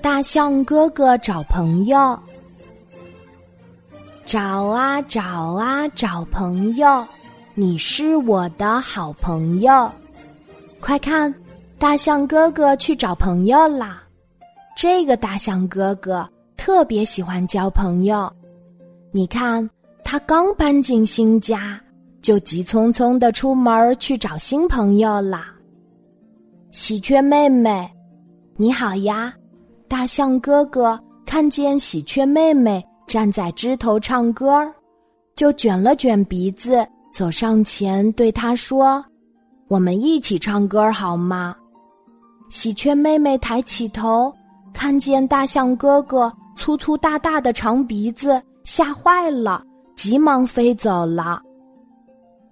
大象哥哥找朋友，找啊找啊找朋友，你是我的好朋友。快看，大象哥哥去找朋友啦！这个大象哥哥特别喜欢交朋友。你看，他刚搬进新家，就急匆匆的出门去找新朋友啦。喜鹊妹妹，你好呀！大象哥哥看见喜鹊妹妹站在枝头唱歌，就卷了卷鼻子，走上前对她说。我们一起唱歌好吗？喜鹊妹妹抬起头，看见大象哥哥粗粗大大的长鼻子，吓坏了，急忙飞走了。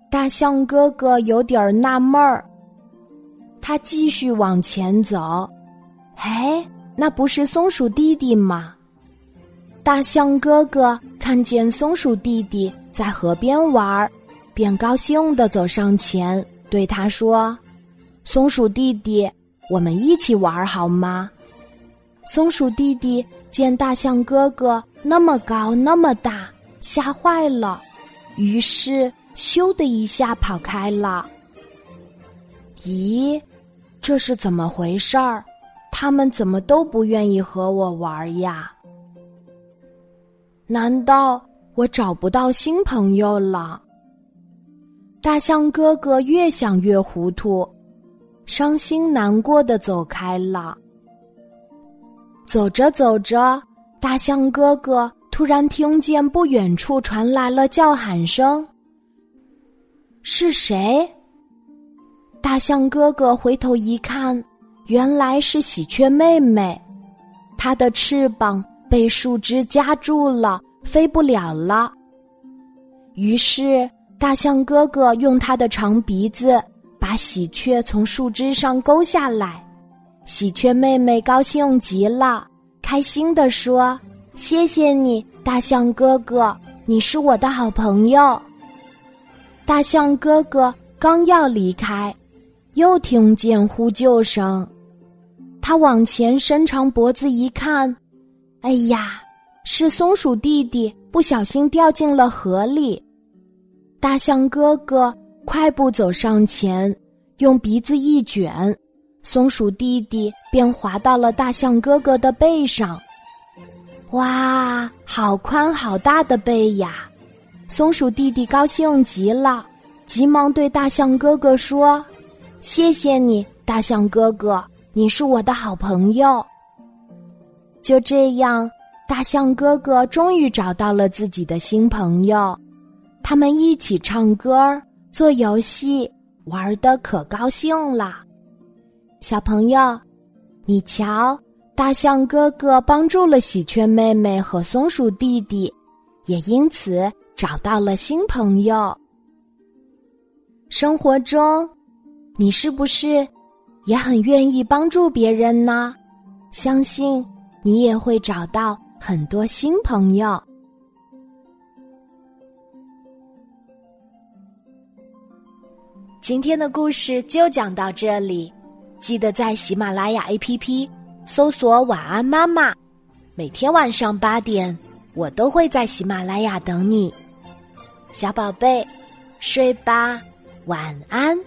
大象哥哥有点纳闷儿，他继续往前走。哎，那不是松鼠弟弟吗？大象哥哥看见松鼠弟弟在河边玩儿，便高兴的走上前。对他说：“松鼠弟弟，我们一起玩好吗？”松鼠弟弟见大象哥哥那么高那么大，吓坏了，于是咻的一下跑开了。咦，这是怎么回事儿？他们怎么都不愿意和我玩呀？难道我找不到新朋友了？大象哥哥越想越糊涂，伤心难过的走开了。走着走着，大象哥哥突然听见不远处传来了叫喊声。是谁？大象哥哥回头一看，原来是喜鹊妹妹，她的翅膀被树枝夹住了，飞不了了。于是。大象哥哥用他的长鼻子把喜鹊从树枝上勾下来，喜鹊妹妹高兴极了，开心地说：“谢谢你，大象哥哥，你是我的好朋友。”大象哥哥刚要离开，又听见呼救声，他往前伸长脖子一看，哎呀，是松鼠弟弟不小心掉进了河里。大象哥哥快步走上前，用鼻子一卷，松鼠弟弟便滑到了大象哥哥的背上。哇，好宽好大的背呀！松鼠弟弟高兴极了，急忙对大象哥哥说：“谢谢你，大象哥哥，你是我的好朋友。”就这样，大象哥哥终于找到了自己的新朋友。他们一起唱歌、做游戏，玩的可高兴了。小朋友，你瞧，大象哥哥帮助了喜鹊妹妹和松鼠弟弟，也因此找到了新朋友。生活中，你是不是也很愿意帮助别人呢？相信你也会找到很多新朋友。今天的故事就讲到这里，记得在喜马拉雅 APP 搜索“晚安妈妈”，每天晚上八点，我都会在喜马拉雅等你，小宝贝，睡吧，晚安。